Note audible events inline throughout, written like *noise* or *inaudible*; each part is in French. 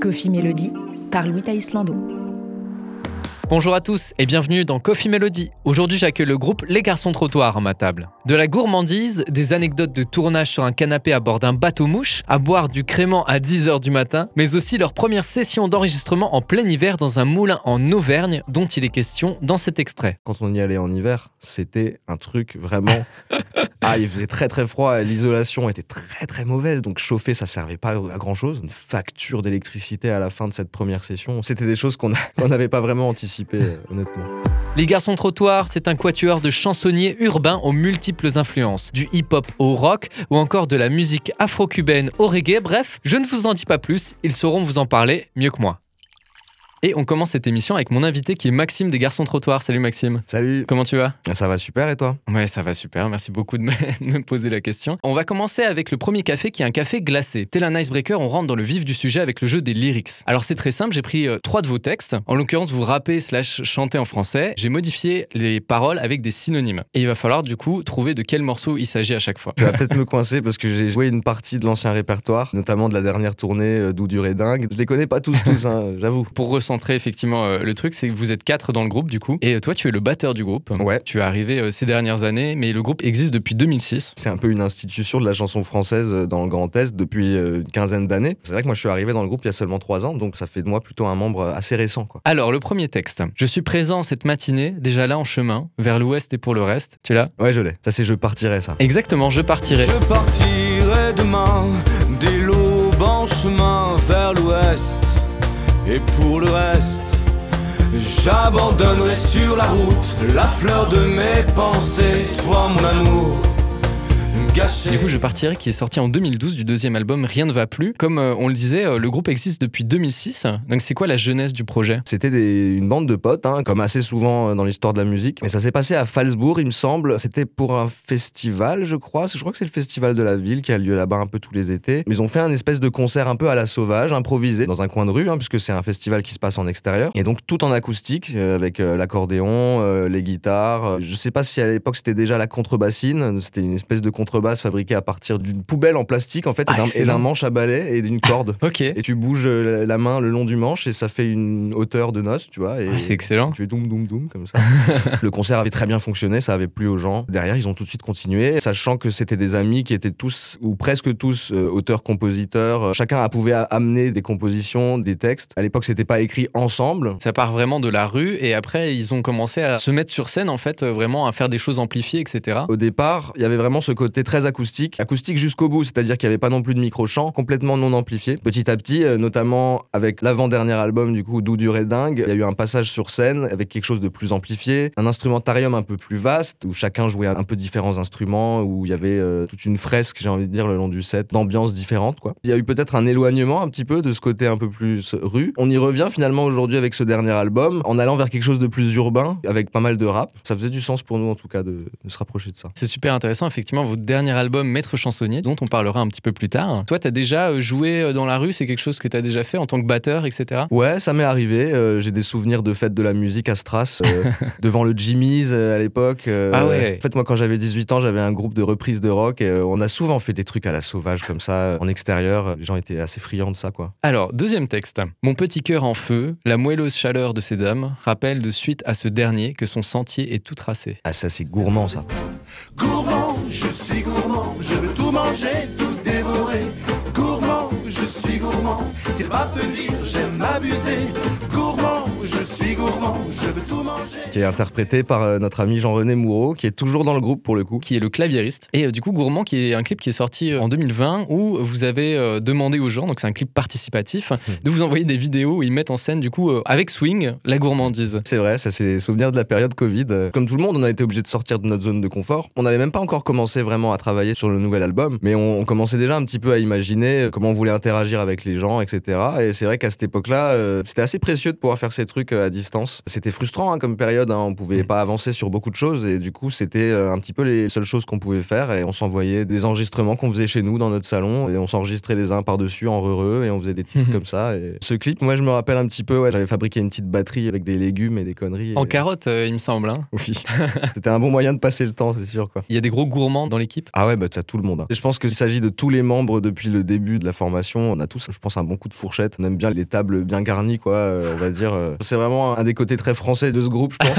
Coffee Melody par Louis Islando. Bonjour à tous et bienvenue dans Coffee Melody. Aujourd'hui, j'accueille le groupe Les Garçons Trottoirs à ma table. De la gourmandise, des anecdotes de tournage sur un canapé à bord d'un bateau-mouche, à boire du crément à 10h du matin, mais aussi leur première session d'enregistrement en plein hiver dans un moulin en Auvergne dont il est question dans cet extrait. Quand on y allait en hiver, c'était un truc vraiment. *laughs* ah, il faisait très très froid, l'isolation était très très mauvaise, donc chauffer ça servait pas à grand chose. Une facture d'électricité à la fin de cette première session, c'était des choses qu'on *laughs* n'avait pas vraiment anticipées. Euh. Les Garçons Trottoirs, c'est un quatuor de chansonniers urbains aux multiples influences, du hip-hop au rock ou encore de la musique afro-cubaine au reggae. Bref, je ne vous en dis pas plus, ils sauront vous en parler mieux que moi. Et on commence cette émission avec mon invité qui est Maxime des Garçons Trottoirs. Salut Maxime. Salut. Comment tu vas? Ça va super et toi? Ouais, ça va super. Merci beaucoup *laughs* de me, poser la question. On va commencer avec le premier café qui est un café glacé. Tel un icebreaker, on rentre dans le vif du sujet avec le jeu des lyrics. Alors c'est très simple, j'ai pris euh, trois de vos textes. En l'occurrence, vous rappez slash chantez en français. J'ai modifié les paroles avec des synonymes. Et il va falloir du coup trouver de quel morceau il s'agit à chaque fois. Tu vas peut-être me coincer parce que j'ai joué une partie de l'ancien répertoire, notamment de la dernière tournée euh, d'Où durée dingue. Je les connais pas tous, tous, *laughs* hein, j'avoue. Pour recentrer effectivement euh, le truc, c'est que vous êtes quatre dans le groupe du coup. Et toi, tu es le batteur du groupe. Ouais. Tu es arrivé euh, ces dernières années, mais le groupe existe depuis 2006. C'est un peu une institution de la chanson française euh, dans le Grand Est depuis une quinzaine d'années. C'est vrai que moi, je suis arrivé dans le groupe il y a seulement trois ans, donc ça fait de moi plutôt un membre assez récent. Quoi. Alors, le premier texte. Je suis présent cette matinée, déjà là en chemin, vers l'ouest et pour le reste. Tu l'as Ouais, je l'ai. Ça, c'est Je partirai, ça. Exactement, Je partirai. Je partirai demain, dès l'aube en chemin vers l'ouest. Et pour le reste, J'abandonnerai sur la route la fleur de mes pensées, toi mon amour. Du coup, Je partirai qui est sorti en 2012 du deuxième album Rien ne va plus. Comme euh, on le disait, euh, le groupe existe depuis 2006. Donc, c'est quoi la jeunesse du projet? C'était une bande de potes, hein, comme assez souvent euh, dans l'histoire de la musique. Mais ça s'est passé à Falsbourg, il me semble. C'était pour un festival, je crois. Je crois que c'est le festival de la ville qui a lieu là-bas un peu tous les étés. Mais ils ont fait un espèce de concert un peu à la sauvage, improvisé, dans un coin de rue, hein, puisque c'est un festival qui se passe en extérieur. Et donc, tout en acoustique, avec l'accordéon, les guitares. Je sais pas si à l'époque c'était déjà la contrebassine. C'était une espèce de contrebasse fabriqué à partir d'une poubelle en plastique en fait ah, et d'un manche à balai et d'une corde. *laughs* ok. Et tu bouges euh, la main le long du manche et ça fait une hauteur de noce, tu vois. Ah, c'est excellent. Tu fais doum doum doum comme ça. *laughs* le concert avait très bien fonctionné, ça avait plu aux gens. Derrière, ils ont tout de suite continué, sachant que c'était des amis qui étaient tous ou presque tous euh, auteurs-compositeurs. Chacun pouvait amener des compositions, des textes. À l'époque, c'était pas écrit ensemble. Ça part vraiment de la rue et après, ils ont commencé à se mettre sur scène en fait, euh, vraiment à faire des choses amplifiées, etc. Au départ, il y avait vraiment ce côté très acoustique, acoustique jusqu'au bout, c'est-à-dire qu'il n'y avait pas non plus de micro-chant, complètement non amplifié. Petit à petit, euh, notamment avec l'avant-dernier album, du coup, D'où durait dingue, il y a eu un passage sur scène avec quelque chose de plus amplifié, un instrumentarium un peu plus vaste, où chacun jouait un peu différents instruments, où il y avait euh, toute une fresque, j'ai envie de dire, le long du set, d'ambiance différente, quoi. Il y a eu peut-être un éloignement un petit peu de ce côté un peu plus rue. On y revient finalement aujourd'hui avec ce dernier album, en allant vers quelque chose de plus urbain, avec pas mal de rap. Ça faisait du sens pour nous, en tout cas, de, de se rapprocher de ça. C'est super intéressant, effectivement, votre dernier album Maître chansonnier, dont on parlera un petit peu plus tard. Toi, tu as déjà euh, joué euh, dans la rue, c'est quelque chose que tu as déjà fait en tant que batteur, etc. Ouais, ça m'est arrivé. Euh, j'ai des souvenirs de fêtes de la musique à Stras, *laughs* devant le Jimmy's à l'époque. ah ouais. En fait, moi, quand j'avais 18 ans, j'avais un groupe de reprises de rock et on a souvent fait des trucs à la sauvage comme ça, en extérieur. Les gens étaient assez friands de ça, quoi. Alors, deuxième texte. Mon petit cœur en feu, la moelleuse chaleur de ces dames rappelle de suite à ce dernier que son sentier est tout tracé. Ah, ça, c'est gourmand, ça. Gourmand, je suis gourmand, je veux tout manger, tout dévorer. Gourmand, je suis gourmand, c'est pas peu dire, j'aime m'abuser. Gourmand, je suis gourmand, je veux tout manger. Qui est interprété par euh, notre ami Jean-René Moureau, qui est toujours dans le groupe pour le coup. Qui est le claviériste. Et euh, du coup, Gourmand, qui est un clip qui est sorti euh, en 2020 où vous avez demandé aux gens, donc c'est un clip participatif, mmh. de vous envoyer des vidéos où ils mettent en scène, du coup, avec swing, la gourmandise. C'est vrai, ça c'est les souvenirs de la période Covid. Comme tout le monde, on a été obligé de sortir de notre zone de confort. On n'avait même pas encore commencé vraiment à travailler sur le nouvel album, mais on, commençait déjà un petit peu à imaginer comment on voulait interagir avec les gens, etc. Et c'est vrai qu'à cette époque-là, c'était assez précieux de pouvoir faire ces trucs à distance. C'était frustrant hein, comme période, hein, on pouvait Mm. pas avancer sur beaucoup de choses et du coup c'était euh, un petit peu les seules choses qu'on pouvait faire et on s'envoyait des enregistrements qu'on faisait chez nous dans notre salon et on s'enregistrait les uns par-dessus en heureux et on faisait des titres *laughs* comme ça. Et ce clip, moi je me rappelle un petit peu, ouais, j'avais fabriqué une petite batterie avec des légumes et des conneries. En et- carotte, euh, il me semble. hein. *laughs* Oui. *laughs* C'était un bon moyen de passer le temps, c'est sûr quoi. Il y a des gros gourmands dans l'équipe? Ah ouais, bah ça tout le monde. hein. Et je pense qu'il s'agit de tous les membres depuis le début de la formation. On a tous, je pense, un bon coup de fourchette. On aime bien les tables bien garnies, quoi. euh, on va dire. C'est vraiment un des côtés très français de ce groupe, je pense.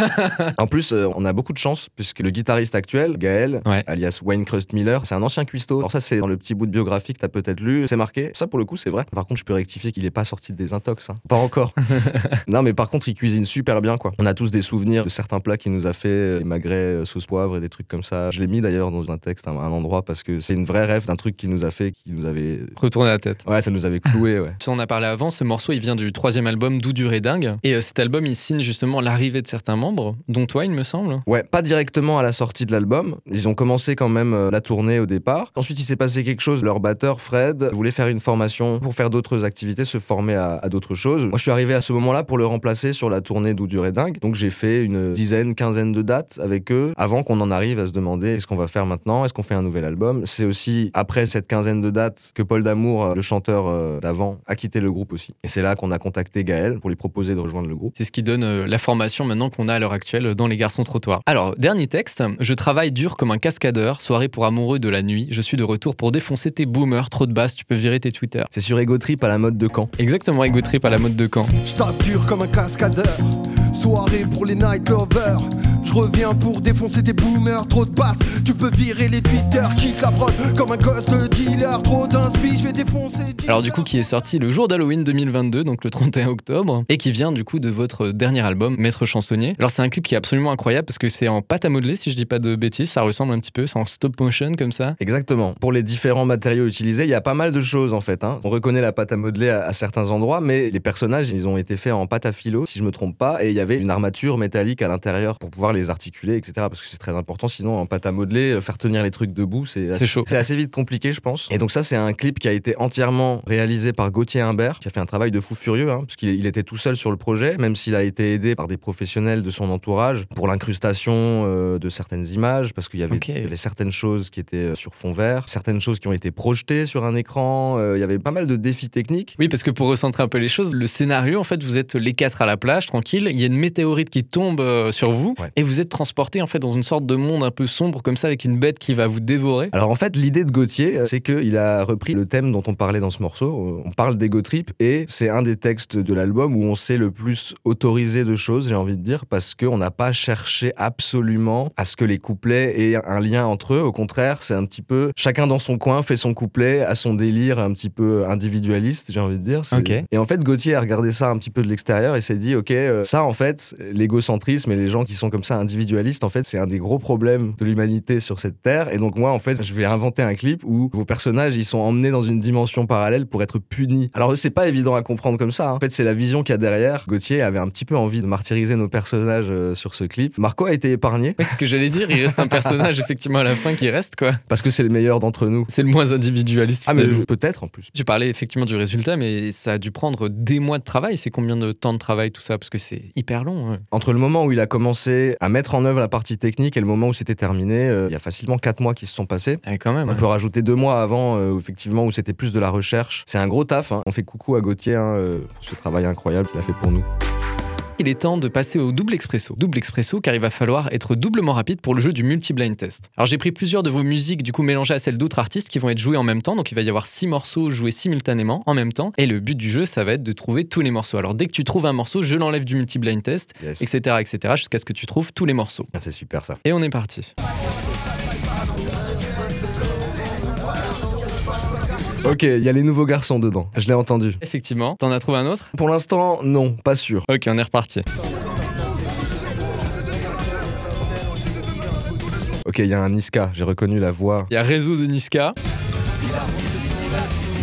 *laughs* en plus, euh, on a beaucoup de chance puisque le guitariste actuel, Gaël, Ouais. alias Wayne Crust Miller, c'est un ancien cuistot. Alors ça, c'est dans le petit bout de biographie que t'as peut-être lu. C'est marqué. Ça, pour le coup, c'est vrai. Par contre, je peux rectifier qu'il est pas sorti de désintox. hein. Pas encore. *laughs* non, mais par contre, il cuisine super bien, quoi. On a tous des souvenirs de certains plats qu'il nous a fait, euh, les magrets euh, sauce poivre et des trucs comme ça. Je l'ai mis d'ailleurs dans un texte, à un endroit, parce que c'est une vraie rêve d'un truc qu'il nous a fait, qui nous avait. Retourner la tête. Ouais, ça nous avait cloué, ouais. Tu en as parlé avant, ce morceau il vient du troisième album D'où dur et dingue. Et euh, cet album il signe justement l'arrivée de certains membres, dont toi il me semble. Ouais, pas directement à la sortie de l'album. Ils ont commencé quand même euh, la tournée au départ. Ensuite, il s'est passé quelque chose. Leur batteur, Fred, voulait faire une formation pour faire d'autres activités, se former à, à d'autres choses. Moi, je suis arrivé à ce moment-là pour le remplacer sur la tournée d'Où et dingue. Donc, j'ai fait une dizaine, quinzaine de dates avec eux avant qu'on en arrive à se demander est-ce qu'on va faire maintenant? Est-ce qu'on fait un nouvel album? C'est aussi après cette quinzaine de dates que Paul Damour, euh, le chanteur euh, d'avant, a quitté le groupe aussi. Et c'est là qu'on a contacté Gaël pour lui proposer de rejoindre le groupe. C'est ce qui donne euh, la formation maintenant qu'on a à l'heure actuelle dans les garçons trottoirs. Alors, dernier texte. Je travaille dur comme un cascadeur, soirée pour amoureux de la nuit. Je suis de retour pour défoncer tes boomers, trop de basse, tu peux virer tes Twitter. C'est sur Ego Trip à la mode de Caen. Exactement, Ego Trip à la mode de Caen. Je dur comme un cascadeur. Soirée pour les night lovers. Je reviens pour défoncer tes boomers. Trop de basses, tu peux virer les Twitter. Kick la prod comme un gosse de dealer. Trop d'inspi, je vais défoncer. Alors du coup qui est sorti le jour d'Halloween 2022, donc le 31 octobre, et qui vient du coup de votre dernier album, Maître chansonnier. Alors c'est un clip qui est absolument incroyable parce que c'est en pâte à modeler si je dis pas de bêtises, ça ressemble un petit peu, c'est en stop motion comme ça. Exactement. Pour les différents matériaux utilisés, il y a pas mal de choses en fait. hein. On reconnaît la pâte à modeler à, à certains endroits, mais les personnages, ils ont été faits en pâte à filo, si je me trompe pas, et il y avait une armature métallique à l'intérieur pour pouvoir les articuler, etc. Parce que c'est très important. Sinon, en pâte à modeler, euh, faire tenir les trucs debout, c'est assez, chaud. c'est assez vite compliqué, je pense. Et donc ça, c'est un clip qui a été entièrement réalisé par Gauthier Imbert, qui a fait un travail de fou furieux, hein, parce qu'il il était tout seul sur le projet, même s'il a été aidé par des professionnels de son entourage pour l'incrustation euh, de certaines images, parce qu'il y avait, y certaines choses qui étaient euh, sur fond vert, certaines choses qui ont été projetées sur un écran. euh, il y avait pas mal de défis techniques. Oui, parce que pour recentrer un peu les choses, le scénario, en fait, vous êtes les quatre à la plage, tranquille. Il y a une météorite qui tombe sur vous Ouais. et vous êtes transporté en fait dans une sorte de monde un peu sombre comme ça avec une bête qui va vous dévorer. Alors en fait, l'idée de Gauthier, euh, c'est qu'il a repris le thème dont on parlait dans ce morceau. Euh, On parle d'ego trip et c'est un des textes de l'album où on s'est le plus autorisé de choses, j'ai envie de dire, parce qu'on n'a pas cherché absolument à ce que les couplets aient un lien entre eux. Au contraire, c'est un petit peu chacun dans son coin fait son couplet à son délire un petit peu individualiste, j'ai envie de dire. C'est- Ok. Et en fait, Gauthier a regardé ça un petit peu de l'extérieur et s'est dit, ok, euh, ça en fait, l'égocentrisme et les gens qui sont comme ça individualistes, en fait, c'est un des gros problèmes de l'humanité sur cette terre. Et donc moi, en fait, je vais inventer un clip où vos personnages, ils sont emmenés dans une dimension parallèle pour être punis. Alors c'est pas évident à comprendre comme ça. hein. En fait, c'est la vision qu'il y a derrière. Gauthier avait un petit peu envie de martyriser nos personnages euh, sur ce clip. Marco a été épargné c'est ce que j'allais dire, il reste un personnage *laughs* effectivement à la fin qui reste quoi. parce que c'est le meilleur d'entre nous. C'est le moins individualiste. Ah mais peut-être en plus. Tu parlais effectivement du résultat, mais ça a dû prendre des mois de travail. C'est combien de temps de travail tout ça? Parce que c'est hyper long. hein. Entre le moment où il a commencé à mettre en œuvre la partie technique et le moment où c'était terminé, euh, il y a facilement 4 mois qui se sont passés. Ouais, quand même. On hein. peut rajouter deux mois avant, euh, effectivement, où c'était plus de la recherche. C'est un gros taf. hein. On fait coucou à Gauthier hein, euh, pour ce travail incroyable qu'il a fait pour nous. Il est temps de passer au double expresso. Double expresso car il va falloir être doublement rapide pour le jeu du multi-blind test. Alors j'ai pris plusieurs de vos musiques du coup mélangées à celles d'autres artistes qui vont être jouées en même temps. Donc il va y avoir six morceaux joués simultanément en même temps. Et le but du jeu ça va être de trouver tous les morceaux. Alors dès que tu trouves un morceau, je l'enlève du multi-blind test, Yes. etc. etc. jusqu'à ce que tu trouves tous les morceaux. Ah, C'est super ça. Et on est parti. Ok, il y a les nouveaux garçons dedans. Je l'ai entendu. Effectivement. T'en as trouvé un autre? Pour l'instant, non, pas sûr. Ok, on est reparti. Ok, il y a un Niska, j'ai reconnu la voix. Il y a Réseau de Niska,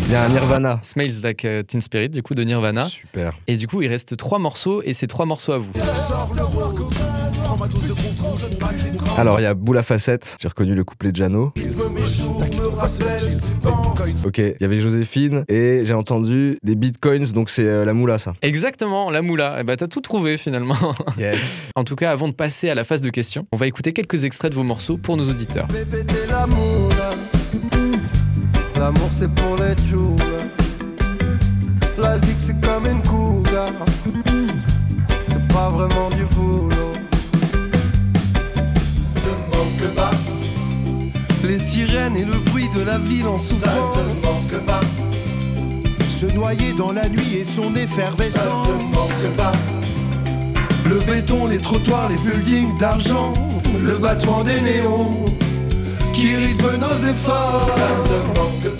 Il y a un Nirvana. Smells Like euh, Teen Spirit du coup de Nirvana. Super. Et du coup, il reste trois morceaux et c'est trois morceaux à vous. Alors il y a Boula Facette, j'ai reconnu le couplet de Jano. Ok, il y avait Joséphine et j'ai entendu des bitcoins, donc c'est euh, la moula ça. Exactement, la moula. Eh ben, t'as tout trouvé finalement. *laughs* Yes. en tout cas, avant de passer à la phase de questions, on va écouter quelques extraits de vos morceaux pour nos auditeurs. Bébé, t'es l'amour là. L'amour c'est pour les jours La zig c'est comme une cougar C'est pas vraiment du et le bruit de la ville en ça souffrance te manque pas, Se noyer dans la nuit et son ça effervescence. te manque pas, Le béton, les trottoirs, les buildings d'argent Le battement des néons Qui rythme nos efforts. Ça te manque pas.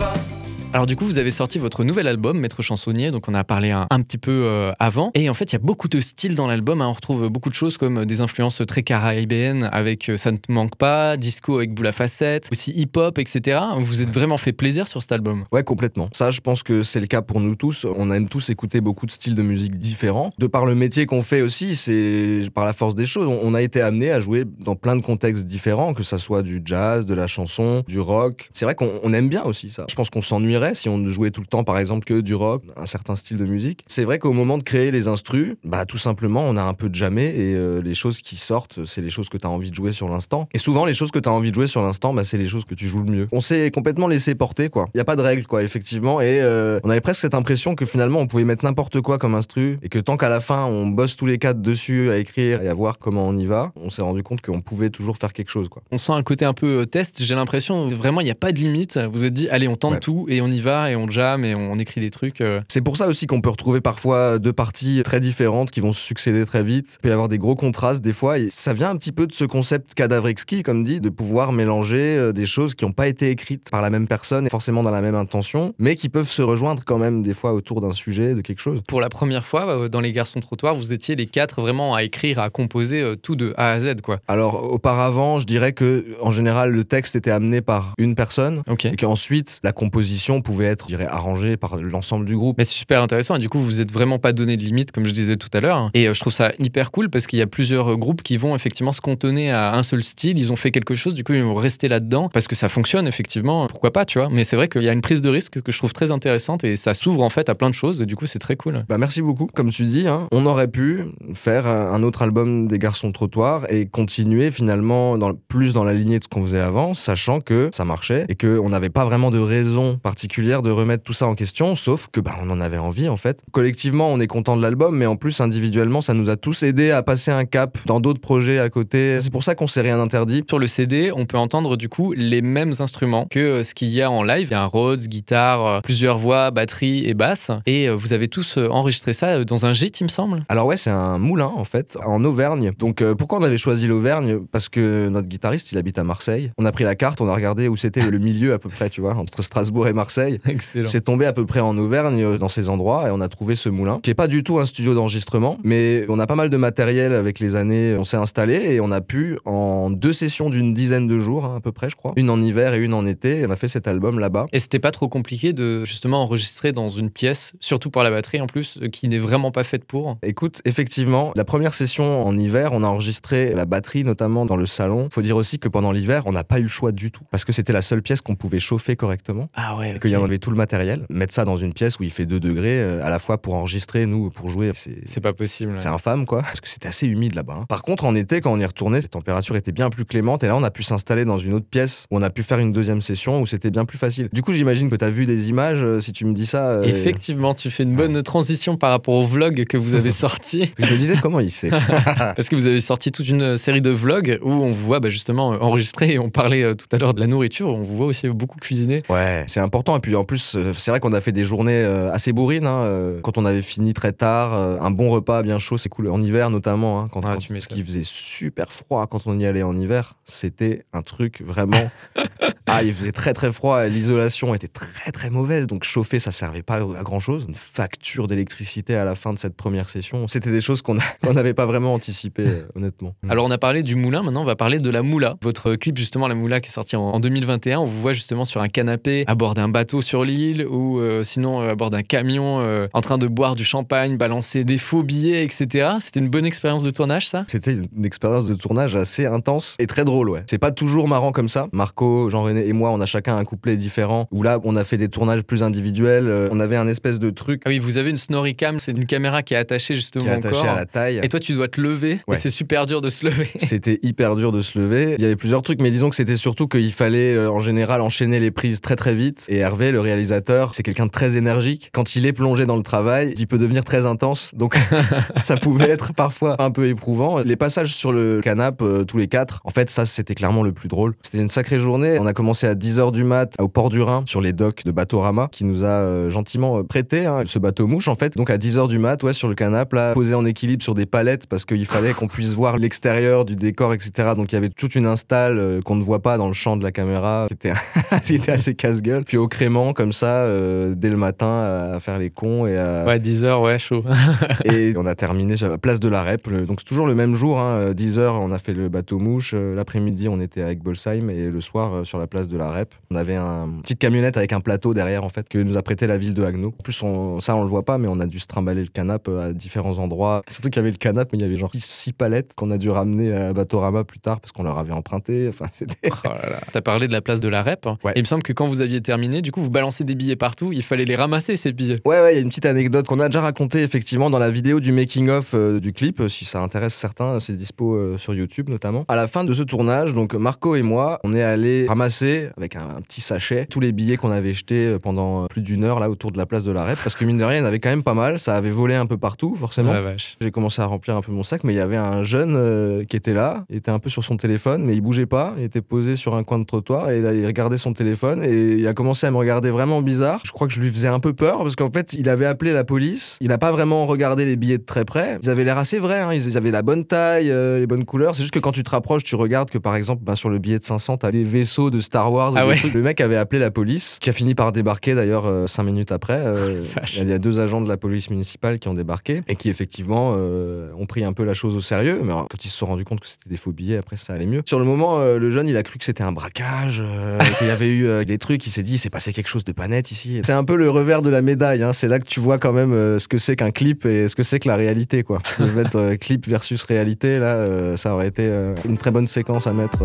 Alors du coup, vous avez sorti votre nouvel album, Maître Chansonnier, donc on a parlé un, petit peu euh, avant. Et en fait, il y a beaucoup de styles dans l'album. hein. On retrouve beaucoup de choses comme des influences très caribéennes avec euh, Ça ne te manque pas, disco avec Boula Facette, aussi hip-hop, etc. Vous vous êtes vraiment fait plaisir sur cet album. Ouais, complètement. Ça, je pense que c'est le cas pour nous tous. On aime tous écouter beaucoup de styles de musique différents. De par le métier qu'on fait aussi, c'est par la force des choses. On a été amené à jouer dans plein de contextes différents, que ça soit du jazz, de la chanson, du rock. C'est vrai qu'on on aime bien aussi ça. Je pense qu'on s'ennuierait si on ne jouait tout le temps, par exemple, que du rock, un certain style de musique. C'est vrai qu'au moment de créer les instrus, bah tout simplement, on a un peu de jamais et euh, les choses qui sortent, c'est les choses que tu as envie de jouer sur l'instant. Et souvent, les choses que tu as envie de jouer sur l'instant, bah, c'est les choses que tu joues le mieux. On s'est complètement laissé porter, quoi. Il y a pas de règles, quoi, effectivement. Et euh, on avait presque cette impression que finalement, on pouvait mettre n'importe quoi comme instru et que tant qu'à la fin, on bosse tous les quatre dessus à écrire et à voir comment on y va, on s'est rendu compte qu'on pouvait toujours faire quelque chose, quoi. On sent un côté un peu euh, test, j'ai l'impression. Vraiment, il n'y a pas de limite. Vous vous êtes dit, allez, on tente Ouais. tout et on y va et on jam et on écrit des trucs. euh. C'est pour ça aussi qu'on peut retrouver parfois deux parties très différentes qui vont se succéder très vite. Il peut y avoir des gros contrastes des fois. Et ça vient un petit peu de ce concept cadavre exquis, comme dit, de pouvoir mélanger euh, des choses qui n'ont pas été écrites par la même personne, et forcément dans la même intention, mais qui peuvent se rejoindre quand même des fois autour d'un sujet, de quelque chose. Pour la première fois, euh, dans Les Garçons Trottoirs, vous étiez les quatre vraiment à écrire, à composer tout de A à Z, quoi. Alors auparavant, je dirais que en général, le texte était amené par une personne. Et qu'ensuite, la composition pouvait être, je dirais, arrangée par l'ensemble du groupe. Mais c'est super intéressant et du coup vous vous êtes vraiment pas donné de limite comme je disais tout à l'heure. Et euh, je trouve ça hyper cool parce qu'il y a plusieurs euh, groupes qui vont effectivement se cantonner à un seul style. Ils ont fait quelque chose du coup ils vont rester là-dedans parce que ça fonctionne effectivement. Pourquoi pas tu vois? Mais c'est vrai qu'il y a une prise de risque que je trouve très intéressante et ça s'ouvre en fait à plein de choses et du coup c'est très cool. Bah merci beaucoup. Comme tu dis, hein, on aurait pu faire un un autre album des garçons de trottoir et continuer finalement dans, plus dans la lignée de ce qu'on faisait avant, sachant que ça marchait et qu'on n'avait pas vraiment de raison particulière de remettre tout ça en question, sauf que bah, on en avait envie en fait. Collectivement, on est content de l'album, mais en plus individuellement, ça nous a tous aidé à passer un cap dans d'autres projets à côté. C'est pour ça qu'on s'est rien interdit. sur le CD on peut entendre du coup les mêmes instruments que euh, ce qu'il y a en live il y a un Rhodes guitare euh, plusieurs voix batterie et basse et euh, vous avez tous enregistré ça dans un gîte il me semble Alors ouais, c'est un moulin en fait, en Auvergne. Donc euh, pourquoi on avait choisi l'Auvergne? Parce que notre guitariste, il habite à Marseille. On a pris la carte, on a regardé où c'était le milieu à peu près, tu vois, entre Strasbourg et Marseille. Excellent C'est tombé à peu près en Auvergne, euh, dans ces endroits, et on a trouvé ce moulin, qui est pas du tout un studio d'enregistrement, mais on a pas mal de matériel avec les années. On s'est installé et on a pu, en deux sessions d'une dizaine de jours hein, à peu près, je crois, une en hiver et une en été, et on a fait cet album là-bas. Et c'était pas trop compliqué de justement enregistrer dans une pièce, surtout pour la batterie en plus, qui n'est vraiment pas faite pour. Écoute, effectivement, la première session en hiver, on a enregistré la batterie notamment dans le salon. Faut dire aussi que pendant l'hiver, on n'a pas eu le choix du tout parce que c'était la seule pièce qu'on pouvait chauffer correctement. Ah ouais. Qu'il y en avait tout le matériel. Mettre ça dans une pièce où il fait 2 degrés, euh, à la fois pour enregistrer, nous, pour jouer, c'est. Pas possible. C'est infâme, quoi. Parce que c'était assez humide là-bas. hein. Par contre, en été, quand on y retournait, cette température était bien plus clémente. Et là, on a pu s'installer dans une autre pièce où on a pu faire une deuxième session où c'était bien plus facile. Du coup, j'imagine que tu as vu des images, euh, si tu me dis ça. euh, Effectivement, tu fais une bonne transition par rapport au vlog que vous avez *laughs* sorti. Je me disais comment il sait. *laughs* *laughs* Parce que vous avez sorti toute une série de vlogs où on vous voit bah, justement enregistrer et on parlait euh, tout à l'heure de la nourriture, on vous voit aussi beaucoup cuisiner. Ouais, c'est important. Et puis en plus, euh, c'est vrai qu'on a fait des journées euh, assez bourrines. hein, euh, Quand on avait fini très tard, un bon repas bien chaud, c'est cool. En hiver notamment, hein, quand, Ah, quand- tu parce qu'il faisait super froid quand on y allait en hiver. C'était un truc vraiment. *laughs* ah, il faisait très très froid. L'isolation était très très mauvaise. Donc chauffer, ça servait pas à grand chose. Une facture d'électricité à la fin de cette première session, c'était des choses qu'on *laughs* n'avait pas vraiment anticipées, honnêtement. *laughs* Alors on a parlé du moulin, maintenant on va parler de la moula. Votre clip justement, la moula qui est sorti en 2021, on vous voit justement sur un canapé à bord d'un bateau bateau sur l'île ou euh, sinon euh, à bord d'un camion euh, en train de boire du champagne, balancer des faux billets, etc. C'était une bonne expérience de tournage, ça? C'était une expérience de tournage assez intense et très drôle, ouais. C'est pas toujours marrant comme ça. Marco, Jean-René et moi, on a chacun un couplet différent. Où là, on a fait des tournages plus individuels. On avait un espèce de truc Ah oui, vous avez une snoricam, c'est une caméra qui est attachée justement qui est au attaché corps. à la taille. Et toi, tu dois te lever. Ouais. Et c'est super dur de se lever. *laughs* C'était hyper dur de se lever. Il y avait plusieurs trucs, mais disons que c'était surtout qu'il fallait en général enchaîner les prises très très vite. Et Le réalisateur, c'est quelqu'un de très énergique. Quand il est plongé dans le travail, il peut devenir très intense. Donc *laughs* ça pouvait être parfois un peu éprouvant. Les passages sur le canap, euh, tous les quatre, en fait, ça c'était clairement le plus drôle. C'était une sacrée journée. On a commencé à 10h du mat au port du Rhin, sur les docks de Bateau-Rama, qui nous a euh, gentiment euh, prêté hein, ce bateau mouche en fait. Donc à 10h du mat, ouais, sur le canap, là, posé en équilibre sur des palettes parce qu'il fallait qu'on puisse voir l'extérieur du décor, etc. Donc il y avait toute une install euh, qu'on ne voit pas dans le champ de la caméra, qui était, *laughs* qui était assez casse-gueule. Puis au crément, comme ça, euh, dès le matin, à faire les cons et à, Ouais, 10 heures, ouais, chaud. *laughs* et on a terminé sur la place de la Rep. Donc c'est toujours le même jour, hein, 10h, on a fait le bateau mouche. Euh, L'après-midi, on était avec Bolsheim et le soir, euh, sur la place de la Rep, on avait un- une petite camionnette avec un plateau derrière, en fait, que nous a prêté la ville de Haguenau. En plus, on- ça, on le voit pas, mais on a dû se trimballer le canap euh, à différents endroits. Surtout qu'il y avait le canap, mais il y avait genre 6 palettes qu'on a dû ramener à Batorama plus tard parce qu'on leur avait emprunté. Enfin, *laughs* c'était. Oh. T'as parlé de la place de la Rep. Ouais. Et il me semble que quand vous aviez terminé, du coup, vous balancez des billets partout. Il fallait les ramasser, ces billets. Ouais, ouais, il y a une petite anecdote qu'on a déjà racontée effectivement dans la vidéo du making-of euh, du clip. Euh, Si ça intéresse certains, c'est dispo euh, sur YouTube notamment. À la fin de ce tournage, donc Marco et moi, on est allé ramasser avec un, un petit sachet tous les billets qu'on avait jetés euh, pendant plus d'une heure là autour de la place de la Rep. Parce que mine de rien, il y en avait quand même pas mal. Ça avait volé un peu partout, forcément. La vache. J'ai commencé à remplir un peu mon sac, mais il y avait un jeune euh, qui était là. Il était un peu sur son téléphone, mais il bougeait pas. Il était posé sur un coin de trottoir et là, il regardait son téléphone et il a commencé à me regarder vraiment bizarre. Je crois que je lui faisais un peu peur parce qu'en fait, il avait appelé la police. Il n'a pas vraiment regardé les billets de très près. Ils avaient l'air assez vrais. hein. Ils avaient la bonne taille, euh, les bonnes couleurs. C'est juste que quand tu te rapproches, tu regardes que par exemple, ben, sur le billet de 500, t'as des vaisseaux de Star Wars. Ah ouais. Le mec avait appelé la police, qui a fini par débarquer d'ailleurs euh, cinq minutes après. Euh, Vache. il y a deux agents de la police municipale qui ont débarqué et qui effectivement ont pris un peu la chose au sérieux. Mais alors, quand ils se sont rendus compte que c'était des faux billets, après ça allait mieux. Sur le moment, le jeune, il a cru que c'était un braquage, *laughs* qu'il y avait eu des trucs. Il s'est dit, c'est passé quelque chose de pas net ici. C'est un peu le revers de la médaille. hein. C'est là que tu vois quand même euh, ce que c'est qu'un clip et ce que c'est que la réalité. Quoi. Mettre euh, clip versus réalité. Là, euh, ça aurait été une très bonne séquence à mettre.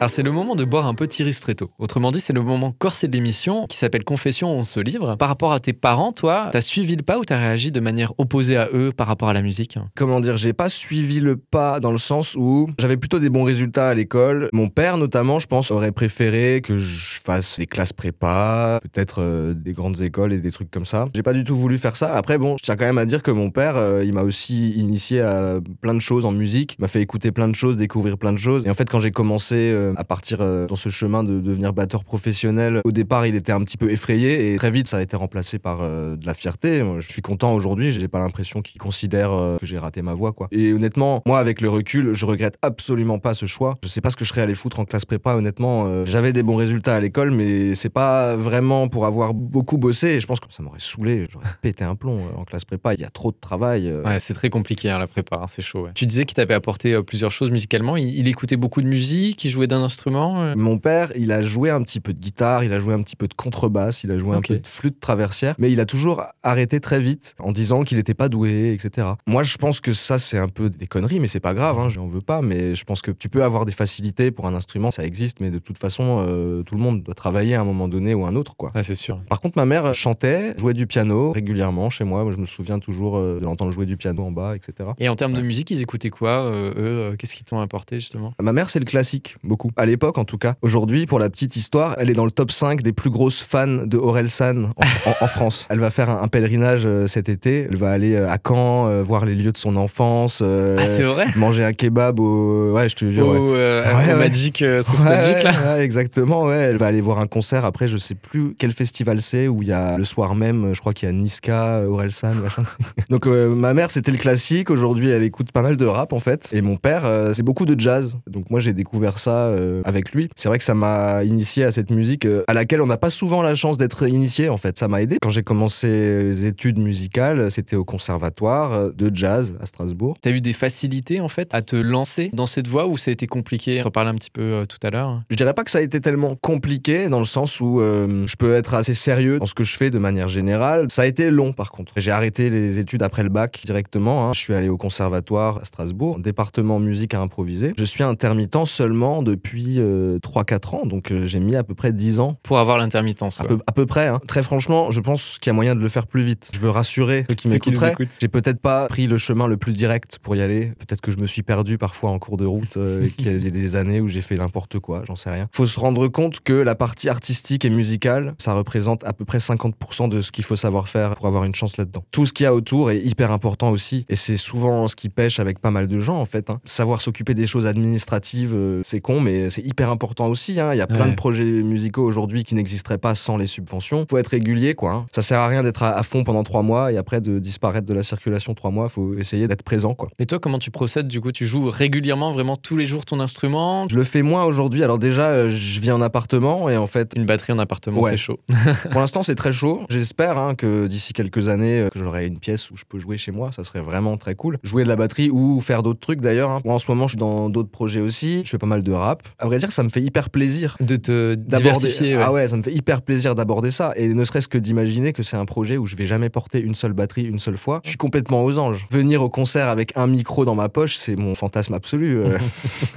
Alors, c'est le moment de boire un petit ristretto. Autrement dit, c'est le moment corsé de l'émission qui s'appelle Confession, on se livre. Par rapport à tes parents, toi, t'as suivi le pas ou t'as réagi de manière opposée à eux par rapport à la musique? Comment dire, j'ai pas suivi le pas dans le sens où j'avais plutôt des bons résultats à l'école. Mon père, notamment, je pense, aurait préféré que je fasse des classes prépa, peut-être euh, des grandes écoles et des trucs comme ça. J'ai pas du tout voulu faire ça. Après, bon, je tiens quand même à dire que mon père, euh, il m'a aussi initié à plein de choses en musique, m'a fait écouter plein de choses, découvrir plein de choses. Et en fait, quand j'ai commencé euh, à partir euh, dans ce chemin de devenir batteur professionnel, au départ, il était un petit peu effrayé et très vite, ça a été remplacé par euh, de la fierté. Moi, je suis content aujourd'hui, j'ai pas l'impression qu'il considère euh, que j'ai raté ma voie, quoi. Et honnêtement, moi, avec le recul, je regrette absolument pas ce choix. Je sais pas ce que je serais allé foutre en classe prépa, honnêtement. euh, J'avais des bons résultats à l'école, mais c'est pas vraiment pour avoir beaucoup bossé. Je pense que ça m'aurait saoulé, j'aurais *laughs* pété un plomb euh, en classe prépa. Il y a trop de travail. euh. Ouais, c'est très compliqué hein, la prépa, hein, c'est chaud. ouais. Tu disais qu'il t'avait apporté euh, plusieurs choses musicalement. Il, il écoutait beaucoup de musique, il jouait d'un instrument. euh. Mon père, il a joué un petit peu de guitare, il a joué un petit peu de contrebasse, il a joué Ok. un peu de flûte traversière, mais il a toujours arrêté très vite en disant qu'il n'était pas doué, etc. Moi, je pense que ça, c'est un peu des conneries, mais c'est pas grave, hein, j'en veux pas, mais je pense que tu peux avoir des facilités pour un instrument, ça existe, mais de toute façon, euh, tout le monde doit travailler à un moment donné ou un autre, quoi. Ouais, c'est sûr. Par contre, ma mère chantait, jouait du piano régulièrement chez moi. Moi, je me souviens toujours euh, de l'entendre jouer du piano en bas, etc. Et en termes de musique, ils écoutaient quoi, euh, eux euh, Qu'est-ce qu'ils t'ont apporté justement? Ma mère, c'est le classique, beaucoup. À l'époque, en tout cas. Aujourd'hui, pour la petite histoire, elle est dans le top 5 des plus grosses fans de Orelsan en, *laughs* en- en France. Elle va faire un, un pèlerinage euh, cet été. Elle va aller euh, à Caen, euh, voir les lieux de son enfance, euh, Ah, c'est vrai? manger un kebab au. Ouais, je te jure. ouais. Au, Ouais, ouais. Magic, Ouais, Magic là exactement, ouais. Elle va aller voir un concert après, je sais plus quel festival c'est, où il y a le soir même, je crois qu'il y a Niska, Orelsan. *laughs* Donc ma mère, c'était le classique. Aujourd'hui, elle écoute pas mal de rap en fait. Et mon père, c'est beaucoup de jazz. Donc moi, j'ai découvert ça euh, avec lui. C'est vrai que ça m'a initié à cette musique euh, à laquelle on n'a pas souvent la chance d'être initié en fait. Ça m'a aidé. Quand j'ai commencé les études musicales, c'était au conservatoire euh, de jazz à Strasbourg. T'as eu des facilités en fait à te lancer dans cette voie ou ça a été compliqué? On parlait un petit peu euh, tout à l'heure. Je dirais pas que ça a été tellement compliqué dans le sens où je peux être assez sérieux dans ce que je fais de manière générale. Ça a été long par contre. J'ai arrêté les études après le bac directement. hein. Je suis allé au conservatoire à Strasbourg, département musique à improviser. Je suis intermittent seulement depuis euh, 3-4 ans, donc euh, j'ai mis à peu près 10 ans. Pour avoir l'intermittence. À peu, à peu près. hein. Très franchement, je pense qu'il y a moyen de le faire plus vite. Je veux rassurer ceux qui Ceux qui nous m'écouteraient. J'ai peut-être pas pris le chemin le plus direct pour y aller. Peut-être que je me suis perdu parfois en cours de route euh, qu'il y a des années où j'ai fait n'importe quoi, j'en sais rien. Faut se rendre compte que la partie artistique et musicale, ça représente à peu près 50% de ce qu'il faut savoir faire pour avoir une chance là-dedans. Tout ce qu'il y a autour est hyper important aussi et c'est souvent ce qui pêche avec pas mal de gens en fait. hein. Savoir s'occuper des choses administratives, euh, c'est con, mais c'est hyper important aussi. hein. Il y a plein Ouais. de projets musicaux aujourd'hui qui n'existeraient pas sans les subventions. Faut être régulier, quoi. hein. Ça sert à rien d'être à, à fond pendant trois mois et après de disparaître de la circulation trois mois. Faut essayer d'être présent, quoi. Et toi, comment tu procèdes Du coup, tu joues régulièrement, vraiment tous les jours ton instrument? Je le fais moins aujourd'hui. Alors déjà, euh, je vis en appartement et en fait, Une batterie en appartement, Ouais. c'est chaud. *laughs* pour l'instant, c'est très chaud. J'espère hein, que d'ici quelques années, euh, que j'aurai une pièce où je peux jouer chez moi. Ça serait vraiment très cool. Jouer de la batterie ou faire d'autres trucs d'ailleurs. hein. Moi, en ce moment, je suis dans d'autres projets aussi. Je fais pas mal de rap. À vrai dire, ça me fait hyper plaisir. De te d'aborder- diversifier. ouais. Ah ouais, ça me fait hyper plaisir d'aborder ça. Et ne serait-ce que d'imaginer que c'est un projet où je vais jamais porter une seule batterie une seule fois. Je suis complètement aux anges. Venir au concert avec un micro dans ma poche, c'est mon fantasme absolu. euh.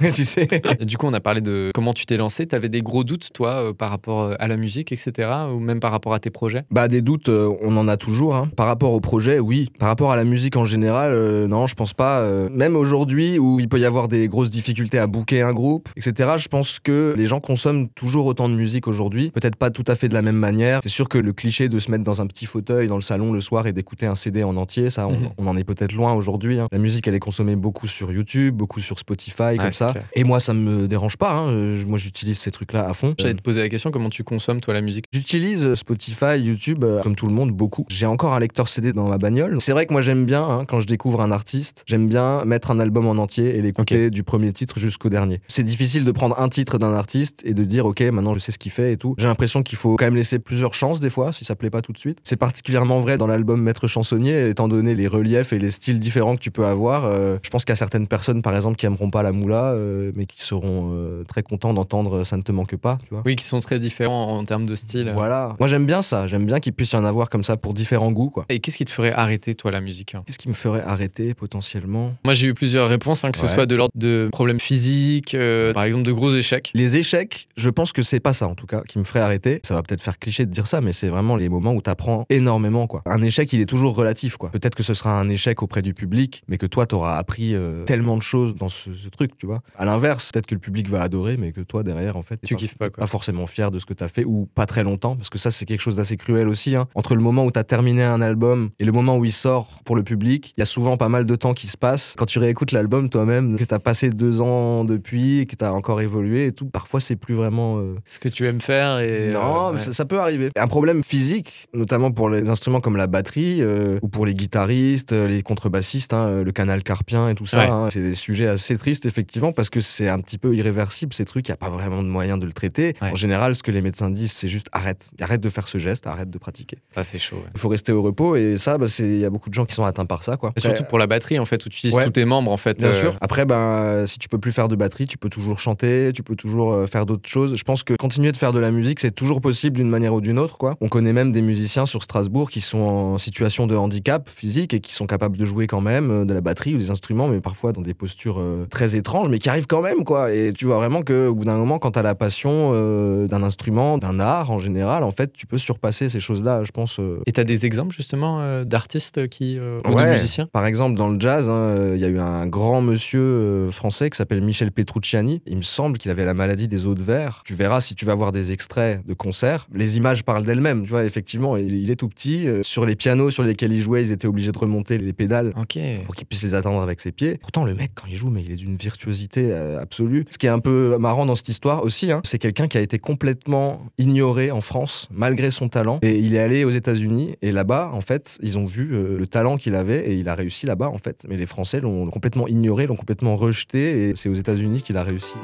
*laughs* *laughs* tu sais Du coup, on a parlé de comment tu t'es lancé. T'avais des gros doutes, toi, euh, par rapport euh, à la musique, etc. Ou même par rapport à tes projets? Bah des doutes, euh, on en a toujours. hein. Par rapport au projet, oui. Par rapport à la musique en général, non, je pense pas. même aujourd'hui, où il peut y avoir des grosses difficultés à booker un groupe, etc. Je pense que les gens consomment toujours autant de musique aujourd'hui. Peut-être pas tout à fait de la même manière. C'est sûr que le cliché de se mettre dans un petit fauteuil dans le salon le soir et d'écouter un CD en entier, ça, on, Mhm. on en est peut-être loin aujourd'hui. hein. La musique, elle est consommée beaucoup sur YouTube, beaucoup sur Spotify, comme ça. clair. Et moi, ça me dérange pas. hein. Euh, Moi, j'utilise ces trucs-là à fond. J'allais te poser la question comment tu consommes, toi, la musique? J'utilise euh, Spotify, YouTube, euh, comme tout le monde, beaucoup. J'ai encore un lecteur CD dans ma bagnole. C'est vrai que moi j'aime bien, hein, quand je découvre un artiste, j'aime bien mettre un album en entier et l'écouter du premier titre jusqu'au dernier. C'est difficile de prendre un titre d'un artiste et de dire ok, maintenant je sais ce qu'il fait et tout. J'ai l'impression qu'il faut quand même laisser plusieurs chances des fois, si ça plaît pas tout de suite. C'est particulièrement vrai dans l'album Maître Chansonnier, étant donné les reliefs et les styles différents que tu peux avoir. euh, je pense qu'il y a certaines personnes, par exemple, qui aimeront pas la moula, euh, mais qui seront euh, très contents d'entendre Ça ne te manque pas, tu vois. Oui, qui sont très différents en termes de style. Voilà. Moi j'aime bien ça. J'aime bien qu'il puisse y en avoir comme ça pour différents goûts, quoi. Et qu'est-ce qui te ferait arrêter, toi, la musique Qu'est-ce qui me ferait arrêter potentiellement? Moi, j'ai eu plusieurs réponses, hein, que ce soit de l'ordre de problèmes physiques, par exemple de gros échecs. Les échecs, je pense que c'est pas ça en tout cas qui me ferait arrêter. Ça va peut-être faire cliché de dire ça, mais c'est vraiment les moments où t'apprends énormément quoi. Un échec, il est toujours relatif quoi. Peut-être que ce sera un échec auprès du public, mais que toi t'auras appris euh, tellement de choses dans ce, ce truc, tu vois. À l'inverse, peut-être que le public va adorer, mais que toi derrière en fait, Tu pas- kiffes pas, quoi. pas forcément fier de ce que t'as fait ou pas très longtemps, parce que ça c'est quelque chose d'assez cruel aussi. hein. Entre le moment où t'as terminé un album et le moment où il sort pour le public, il y a souvent pas mal de temps qui se passe. Quand tu réécoutes l'album toi-même, que t'as passé deux ans depuis, que t'as encore évolué et tout, parfois c'est plus vraiment. euh, Ce que tu aimes faire et. non, euh, ouais. ça, ça peut arriver. Un problème physique, notamment pour les instruments comme la batterie euh, ou pour les guitaristes, les contrebassistes, hein, le canal carpien et tout ça. Ouais. hein. c'est des sujets assez tristes effectivement parce que c'est un petit peu irréversible ces trucs. Il n'y a pas vraiment de moyen de le traiter. Ouais. En général, ce que les médecins disent, c'est juste arrête, arrête de faire ce geste, arrête de pratiquer. Ah, c'est chaud. Il faut rester au repos et ça, bah, c'est- il y a beaucoup de gens qui sont atteints par ça, quoi. Et surtout pour la batterie, en fait, où tu utilises tous tes membres, en fait. Bien sûr. Après, ben, si tu peux plus faire de batterie, tu peux toujours chanter, tu peux toujours euh, faire d'autres choses. Je pense que continuer de faire de la musique, c'est toujours possible d'une manière ou d'une autre, quoi. On connaît même des musiciens sur Strasbourg qui sont en situation de handicap physique et qui sont capables de jouer quand même euh, de la batterie ou des instruments, mais parfois dans des postures euh, très étranges, mais qui arrivent quand même, quoi. Et tu vois vraiment que au bout d'un moment, quand t'as la passion euh, d'un instrument, d'un art en général, en fait, tu peux surpasser ces choses-là, je pense. euh, Et t'as des exemples, justement, euh, d'artistes qui. ou de Ouais. musiciens? Par exemple, dans le jazz, hein, il y a eu un grand monsieur français qui s'appelle Michel Petrucciani. Il me semble qu'il avait la maladie des os de verre. Tu verras si tu vas voir des extraits de concerts. Les images parlent d'elles-mêmes. Tu vois, effectivement, il, il est tout petit. Euh, sur les pianos sur lesquels il jouait, ils étaient obligés de remonter les pédales pour qu'il puisse les atteindre avec ses pieds. Pourtant, le mec, quand il joue, mais il est d'une virtuosité euh, absolue. Ce qui est un peu marrant dans cette histoire aussi, hein, c'est quelqu'un qui a été complètement ignoré en France, malgré son talent. Et il est allé aux États-Unis, et là-bas, en fait, ils ont vu euh, le talent qu'il avait, et il a réussi là-bas, en fait. Mais les Français l'ont complètement ignoré, l'ont complètement rejeté, et c'est aux États-Unis qu'il a réussi.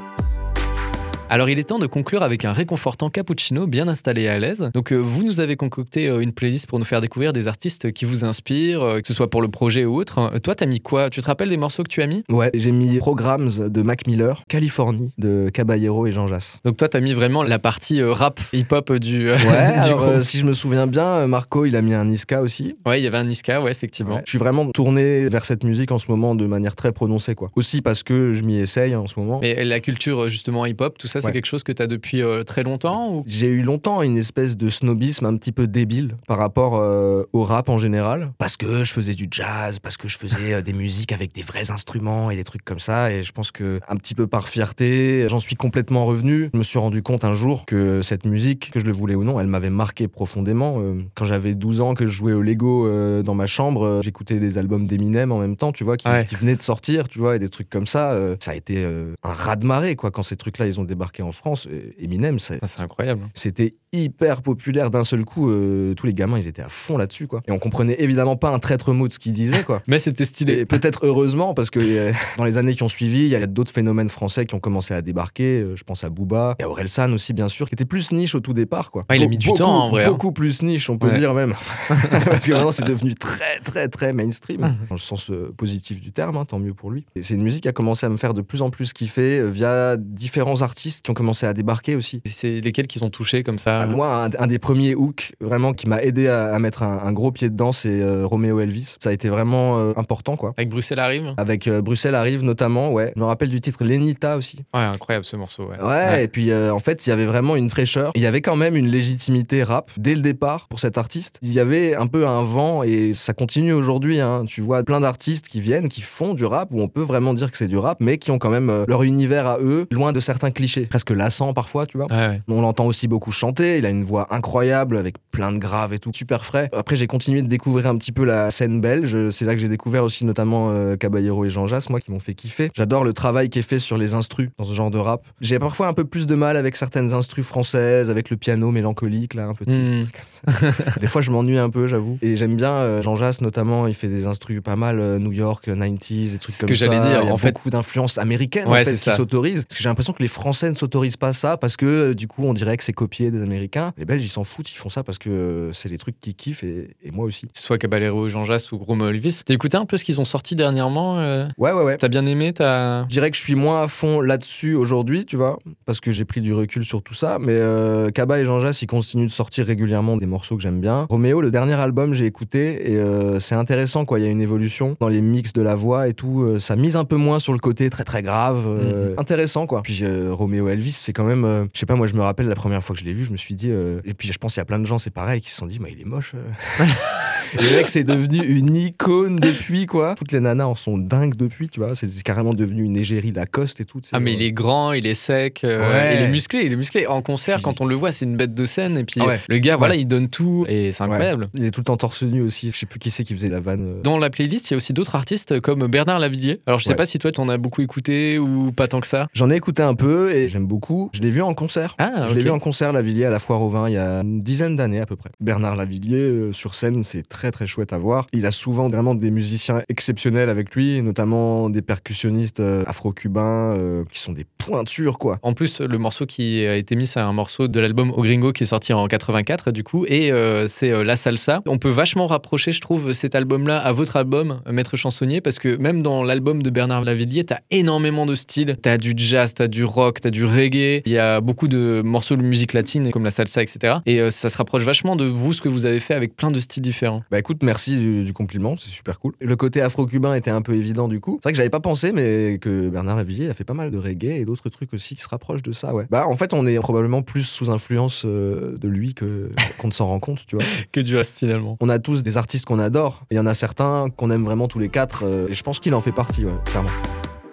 Alors il est temps de conclure avec un réconfortant cappuccino bien installé et à l'aise. Donc euh, vous nous avez concocté euh, une playlist pour nous faire découvrir des artistes qui vous inspirent, euh, que ce soit pour le projet ou autre. Toi, t'as mis quoi? Tu te rappelles des morceaux que tu as mis? Ouais, j'ai mis Programs de Mac Miller, Californie de Caballero et Jean Jass. Donc toi, t'as mis vraiment la partie rap, hip-hop du, Ouais, *laughs* du alors, groupe. euh, si je me souviens bien, Marco, il a mis un Niska aussi. Ouais, il y avait un Niska, ouais, effectivement. Ouais. Je suis vraiment tourné vers cette musique en ce moment de manière très prononcée, quoi. Aussi parce que je m'y essaye en ce moment. Mais la culture justement hip-hop, tout ça, c'est Ouais. quelque chose que tu as depuis euh, très longtemps ou... J'ai eu longtemps une espèce de snobisme un petit peu débile par rapport euh, au rap en général. Parce que je faisais du jazz, parce que je faisais euh, des musiques avec des vrais instruments et des trucs comme ça. Et je pense que, un petit peu par fierté, j'en suis complètement revenu. Je me suis rendu compte un jour que cette musique, que je le voulais ou non, elle m'avait marqué profondément. Quand j'avais 12 ans, que je jouais au Lego dans ma chambre, j'écoutais des albums d'Eminem en même temps, tu vois, qui, Ouais. qui venaient de sortir, tu vois, et des trucs comme ça. ça a été un raz-de-marée, quoi, quand ces trucs-là, ils ont débarqué en France. Euh, Eminem, ça, Ah, c'est incroyable. c'était hyper populaire d'un seul coup. euh, tous les gamins, ils étaient à fond là-dessus, quoi. Et on comprenait évidemment pas un traître mot de ce qu'ils disaient, quoi. *laughs* Mais c'était stylé. Peut-être heureusement, parce que euh, dans les années qui ont suivi, il y a d'autres phénomènes français qui ont commencé à débarquer. Je pense à Booba et à Orelsan aussi, bien sûr, qui était plus niche au tout départ, quoi. Ouais, il a mis du temps, en vrai, hein. Beaucoup plus niche, on peut Ouais. dire même. *laughs* *laughs* parce que maintenant, c'est devenu très, très, très mainstream, Mhm. dans le sens euh, positif du terme, hein, tant mieux pour lui. Et c'est une musique qui a commencé à me faire de plus en plus kiffer via différents artistes qui ont commencé à débarquer aussi. C'est lesquels qui sont touchés comme ça Ah, moi, un, un des premiers hooks vraiment qui m'a aidé à, à mettre un, un gros pied dedans, c'est euh, Roméo Elvis. Ça a été vraiment euh, important, quoi. Avec Bruxelles arrive Avec euh, Bruxelles arrive notamment, ouais. Je me rappelle du titre Lenita aussi. Ouais, incroyable ce morceau. Ouais. Ouais, et puis euh, en fait, il y avait vraiment une fraîcheur. Il y avait quand même une légitimité rap dès le départ pour cet artiste. Il y avait un peu un vent et ça continue aujourd'hui. hein. Tu vois plein d'artistes qui viennent, qui font du rap où on peut vraiment dire que c'est du rap, mais qui ont quand même leur univers à eux, loin de certains clichés, presque lassants parfois, tu vois. Ouais, ouais. On l'entend aussi beaucoup chanter, il a une voix incroyable avec plein de graves et tout, super frais. Après j'ai continué de découvrir un petit peu la scène belge, c'est là que j'ai découvert aussi notamment euh, Caballero et Jean Jass, moi qui m'ont fait kiffer. J'adore le travail qui est fait sur les instrus dans ce genre de rap. J'ai parfois un peu plus de mal avec certaines instrus françaises, avec le piano mélancolique là, un peu triste. Hmm. des trucs comme ça. *laughs* des fois je m'ennuie un peu, j'avoue. Et j'aime bien euh, Jean Jass notamment, il fait des instrus pas mal euh, New York, euh, 90s, des trucs comme que ça. j'allais dire, Il y a en fait- beaucoup d'influences américaines en Ouais, fait, c'est qui s'autorisent. Parce que j'ai l'impression que les Français ne s'autorisent pas ça parce que euh, du coup on dirait que c'est copié des Américains. Les Belges ils s'en foutent, ils font ça parce que euh, c'est les trucs qu'ils kiffent et, et moi aussi. Soit Caballero, Jean Jass ou Romo Elvis. T'as écouté un peu ce qu'ils ont sorti dernièrement euh Ouais ouais ouais. T'as bien aimé t'as... Je dirais que je suis moins à fond là-dessus aujourd'hui, tu vois, parce que j'ai pris du recul sur tout ça. Mais euh, Kaba et Jean Jass, ils continuent de sortir régulièrement des morceaux que j'aime bien. Roméo, le dernier album, j'ai écouté et euh, c'est intéressant, quoi. Il y a une évolution dans les mix de la voix et tout. Ça mise un peu moins sur le côté très très grave. euh, Intéressant, quoi. Puis euh, Elvis, c'est quand même, euh, je sais pas, moi je me rappelle la première fois que je l'ai vu, je me suis dit, euh, et puis je pense qu'il y a plein de gens, c'est pareil, qui se sont dit, mais il est moche. *laughs* euh. Et le mec, c'est devenu une icône depuis, quoi. Toutes les nanas en sont dingues depuis, tu vois. C'est carrément devenu une égérie Lacoste et tout. Ah mais il est grand, il est sec, euh, Ouais. il est musclé, il est musclé. En concert, quand on le voit, c'est une bête de scène. Et puis Ah ouais. le gars, voilà, il donne tout et c'est incroyable. Il est tout le temps torse nu aussi. Je sais plus qui c'est qui faisait la vanne. euh. Dans la playlist, il y a aussi d'autres artistes comme Bernard Lavillier. Alors je sais pas si toi, t'en as beaucoup écouté ou pas tant que ça. J'en ai écouté un peu et j'aime beaucoup. Je l'ai vu en concert. Ah, Je l'ai vu en concert Lavillier à la Foire au Vin il y a une dizaine d'années à peu près. Bernard Lavillier euh, sur scène, c'est très très chouette à voir. Il a souvent vraiment des musiciens exceptionnels avec lui, notamment des percussionnistes euh, afro-cubains euh, qui sont des pointures quoi. En plus, le morceau qui a été mis, c'est un morceau de l'album Au Gringo qui est sorti en 84, du coup, et euh, c'est La Salsa. On peut vachement rapprocher, je trouve, cet album-là à votre album, Maître Chansonnier, parce que même dans l'album de Bernard Lavillier, t'as énormément de styles. T'as du jazz, t'as du rock, t'as du reggae. Il y a beaucoup de morceaux de musique latine, comme la salsa, etc. Et ça se rapproche vachement de vous, ce que vous avez fait avec plein de styles différents. Bah écoute, merci du, du compliment, c'est super cool. Le côté afro-cubain était un peu évident du coup. C'est vrai que j'avais pas pensé, mais que Bernard Lavillier a fait pas mal de reggae et d'autres trucs aussi qui se rapprochent de ça, ouais. Bah en fait, on est probablement plus sous influence euh, de lui que *laughs* qu'on ne s'en rend compte, tu vois. *laughs* Que du reste, finalement. On a tous des artistes qu'on adore, et il y en a certains qu'on aime vraiment tous les quatre, euh, et je pense qu'il en fait partie, ouais, clairement.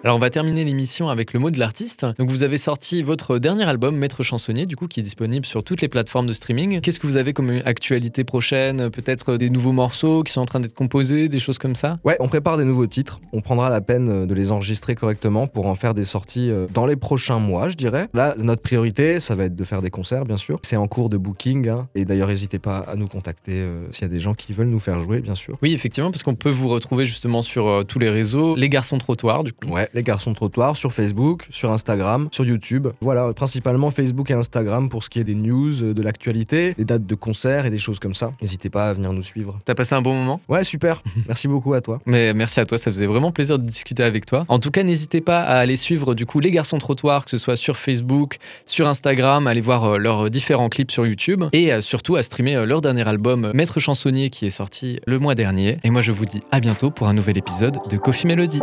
Alors on va terminer l'émission avec le mot de l'artiste. Donc vous avez sorti votre dernier album Maître chansonnier du coup qui est disponible sur toutes les plateformes de streaming. Qu'est-ce que vous avez comme actualité prochaine? Peut-être des nouveaux morceaux qui sont en train d'être composés, des choses comme ça? Ouais, on prépare des nouveaux titres. On prendra la peine euh, de les enregistrer correctement pour en faire des sorties euh, dans les prochains mois, je dirais. Là, notre priorité, ça va être de faire des concerts, bien sûr. C'est en cours de booking. hein. Et d'ailleurs, n'hésitez pas à nous contacter euh, s'il y a des gens qui veulent nous faire jouer, bien sûr. Oui effectivement parce qu'on peut vous retrouver justement sur euh, tous les réseaux. Les garçons trottoirs du coup. Ouais, Ouais, les garçons trottoirs sur Facebook, sur Instagram, sur YouTube. Voilà, principalement Facebook et Instagram pour ce qui est des news, euh, de l'actualité, des dates de concerts et des choses comme ça. N'hésitez pas à venir nous suivre. T'as passé un bon moment Ouais, super. *laughs* Merci beaucoup à toi. Mais merci à toi, ça faisait vraiment plaisir de discuter avec toi. En tout cas, n'hésitez pas à aller suivre du coup les garçons trottoirs, que ce soit sur Facebook, sur Instagram, aller voir euh, leurs différents clips sur YouTube et euh, surtout à streamer euh, leur dernier album Maître chansonnier qui est sorti le mois dernier. Et moi je vous dis à bientôt pour un nouvel épisode de Coffee Melody.